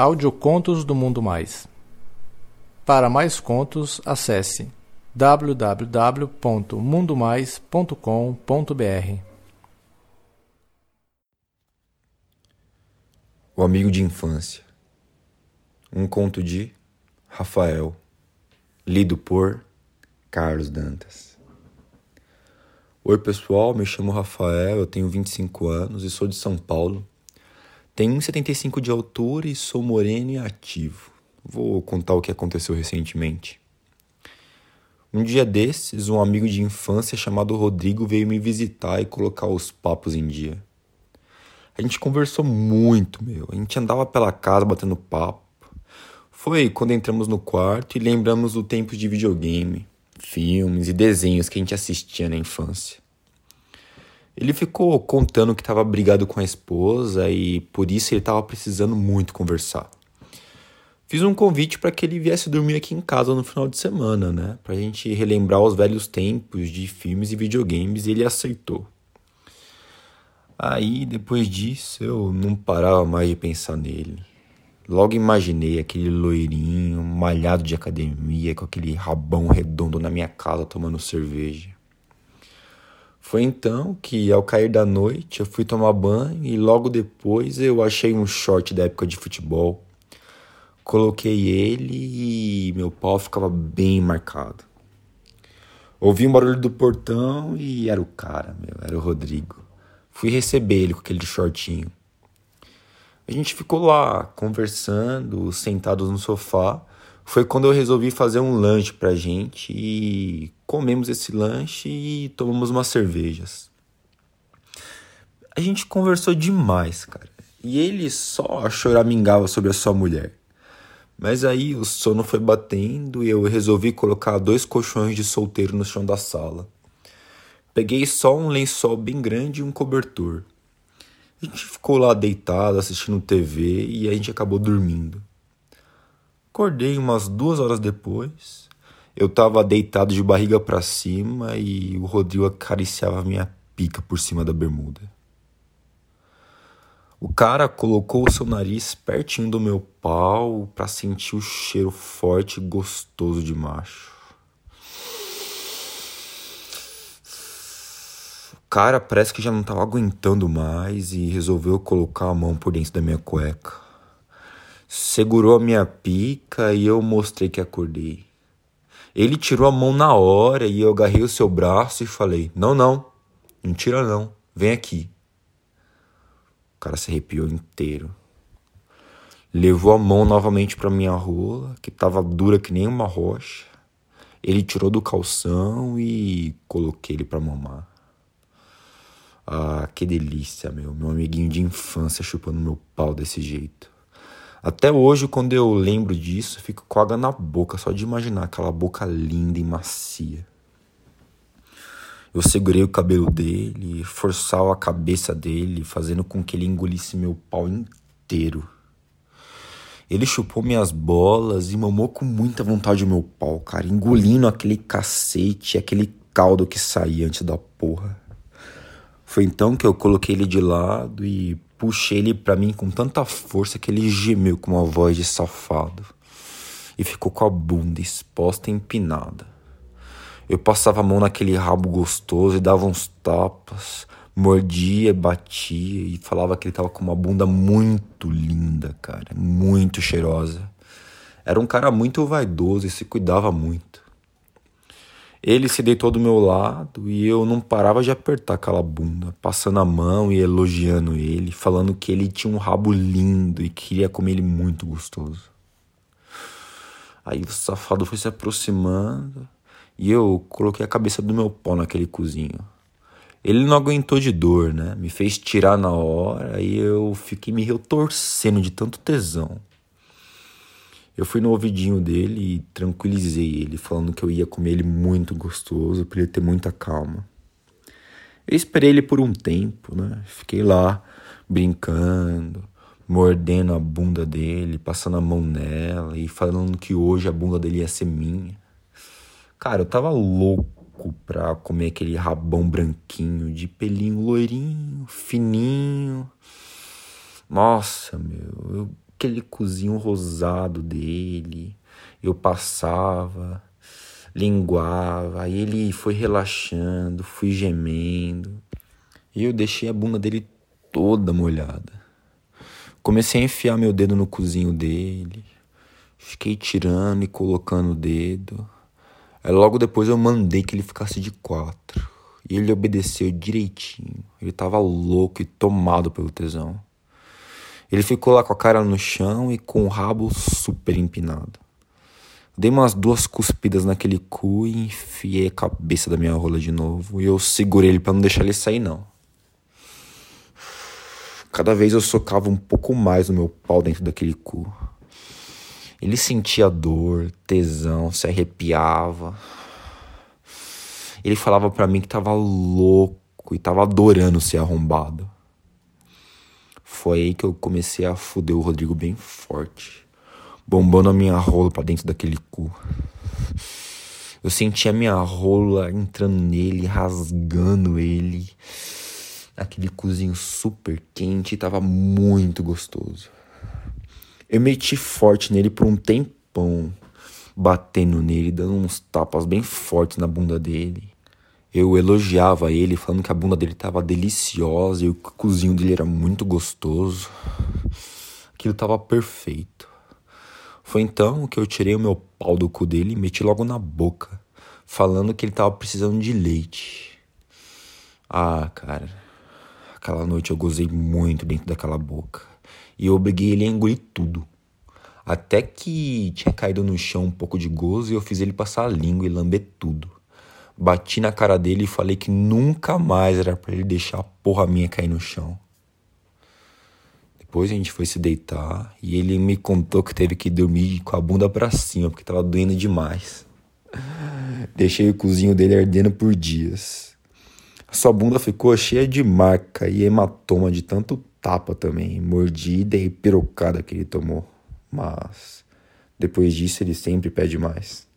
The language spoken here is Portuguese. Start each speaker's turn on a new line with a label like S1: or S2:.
S1: Audiocontos do Mundo Mais. Para mais contos, acesse www.mundomais.com.br.
S2: O amigo de infância. Um conto de Rafael, lido por Carlos Dantas. Oi, pessoal, me chamo Rafael, eu tenho 25 anos e sou de São Paulo. Tenho 1,75 de altura e sou moreno e ativo. Vou contar o que aconteceu recentemente. Um dia desses, um amigo de infância chamado Rodrigo veio me visitar e colocar os papos em dia. A gente conversou muito, meu. A gente andava pela casa batendo papo. Foi quando entramos no quarto e lembramos do tempo de videogame, filmes e desenhos que a gente assistia na infância. Ele ficou contando que estava brigado com a esposa e por isso ele estava precisando muito conversar. Fiz um convite para que ele viesse dormir aqui em casa no final de semana, né? Para a gente relembrar os velhos tempos de filmes e videogames e ele aceitou. Aí, depois disso, eu não parava mais de pensar nele. Logo imaginei aquele loirinho, malhado de academia, com aquele rabão redondo na minha casa tomando cerveja. Foi então que, ao cair da noite, eu fui tomar banho e logo depois eu achei um short da época de futebol. Coloquei ele e meu pau ficava bem marcado. Ouvi um barulho do portão e era o cara, meu, era o Rodrigo. Fui receber ele com aquele shortinho. A gente ficou lá conversando, sentados no sofá foi quando eu resolvi fazer um lanche pra gente e comemos esse lanche e tomamos umas cervejas. A gente conversou demais, cara. E ele só choramingava sobre a sua mulher. Mas aí o sono foi batendo e eu resolvi colocar dois colchões de solteiro no chão da sala. Peguei só um lençol bem grande e um cobertor. A gente ficou lá deitado assistindo TV e a gente acabou dormindo. Acordei umas duas horas depois. Eu tava deitado de barriga para cima e o Rodrigo acariciava minha pica por cima da bermuda. O cara colocou o seu nariz pertinho do meu pau para sentir o cheiro forte e gostoso de macho. O cara parece que já não tava aguentando mais e resolveu colocar a mão por dentro da minha cueca segurou a minha pica e eu mostrei que acordei. Ele tirou a mão na hora e eu agarrei o seu braço e falei: Não, não, não tira não, vem aqui. O cara se arrepiou inteiro. Levou a mão novamente para minha rola, que estava dura que nem uma rocha. Ele tirou do calção e coloquei ele para mamar. Ah, que delícia, meu. Meu amiguinho de infância chupando meu pau desse jeito. Até hoje, quando eu lembro disso, fico com água na boca só de imaginar aquela boca linda e macia. Eu segurei o cabelo dele, forçava a cabeça dele, fazendo com que ele engolisse meu pau inteiro. Ele chupou minhas bolas e mamou com muita vontade o meu pau, cara, engolindo aquele cacete, aquele caldo que saía antes da porra. Foi então que eu coloquei ele de lado e puxei ele para mim com tanta força que ele gemeu com uma voz de safado e ficou com a bunda exposta e empinada. Eu passava a mão naquele rabo gostoso e dava uns tapas, mordia, batia e falava que ele tava com uma bunda muito linda, cara, muito cheirosa. Era um cara muito vaidoso e se cuidava muito. Ele se deitou do meu lado e eu não parava de apertar aquela bunda, passando a mão e elogiando ele, falando que ele tinha um rabo lindo e queria comer ele muito gostoso. Aí o safado foi se aproximando e eu coloquei a cabeça do meu pau naquele cozinho. Ele não aguentou de dor, né? Me fez tirar na hora e eu fiquei me retorcendo de tanto tesão. Eu fui no ouvidinho dele e tranquilizei ele, falando que eu ia comer ele muito gostoso, para ele ter muita calma. Eu esperei ele por um tempo, né? Fiquei lá brincando, mordendo a bunda dele, passando a mão nela e falando que hoje a bunda dele ia ser minha. Cara, eu tava louco pra comer aquele rabão branquinho, de pelinho loirinho, fininho. Nossa, meu, eu aquele cozinho rosado dele. Eu passava, linguava, aí ele foi relaxando, fui gemendo. E eu deixei a bunda dele toda molhada. Comecei a enfiar meu dedo no cozinho dele. Fiquei tirando e colocando o dedo. Aí logo depois eu mandei que ele ficasse de quatro. E ele obedeceu direitinho. Ele tava louco e tomado pelo tesão. Ele ficou lá com a cara no chão e com o rabo super empinado. Dei umas duas cuspidas naquele cu e enfiei a cabeça da minha rola de novo. E eu segurei ele para não deixar ele sair, não. Cada vez eu socava um pouco mais o meu pau dentro daquele cu. Ele sentia dor, tesão, se arrepiava. Ele falava para mim que tava louco e tava adorando ser arrombado. Foi aí que eu comecei a fuder o Rodrigo bem forte, bombando a minha rola para dentro daquele cu. Eu sentia a minha rola entrando nele, rasgando ele. Aquele cozinho super quente, tava muito gostoso. Eu meti forte nele por um tempão, batendo nele, dando uns tapas bem fortes na bunda dele. Eu elogiava ele, falando que a bunda dele tava deliciosa e o cozinho dele era muito gostoso. Aquilo tava perfeito. Foi então que eu tirei o meu pau do cu dele e meti logo na boca, falando que ele tava precisando de leite. Ah, cara, aquela noite eu gozei muito dentro daquela boca e eu obriguei ele a engolir tudo. Até que tinha caído no chão um pouco de gozo e eu fiz ele passar a língua e lamber tudo. Bati na cara dele e falei que nunca mais era para ele deixar a porra minha cair no chão. Depois a gente foi se deitar e ele me contou que teve que dormir com a bunda para cima porque tava doendo demais. Deixei o cozinho dele ardendo por dias. A sua bunda ficou cheia de marca e hematoma de tanto tapa também, mordida e pirocada que ele tomou. Mas depois disso ele sempre pede mais.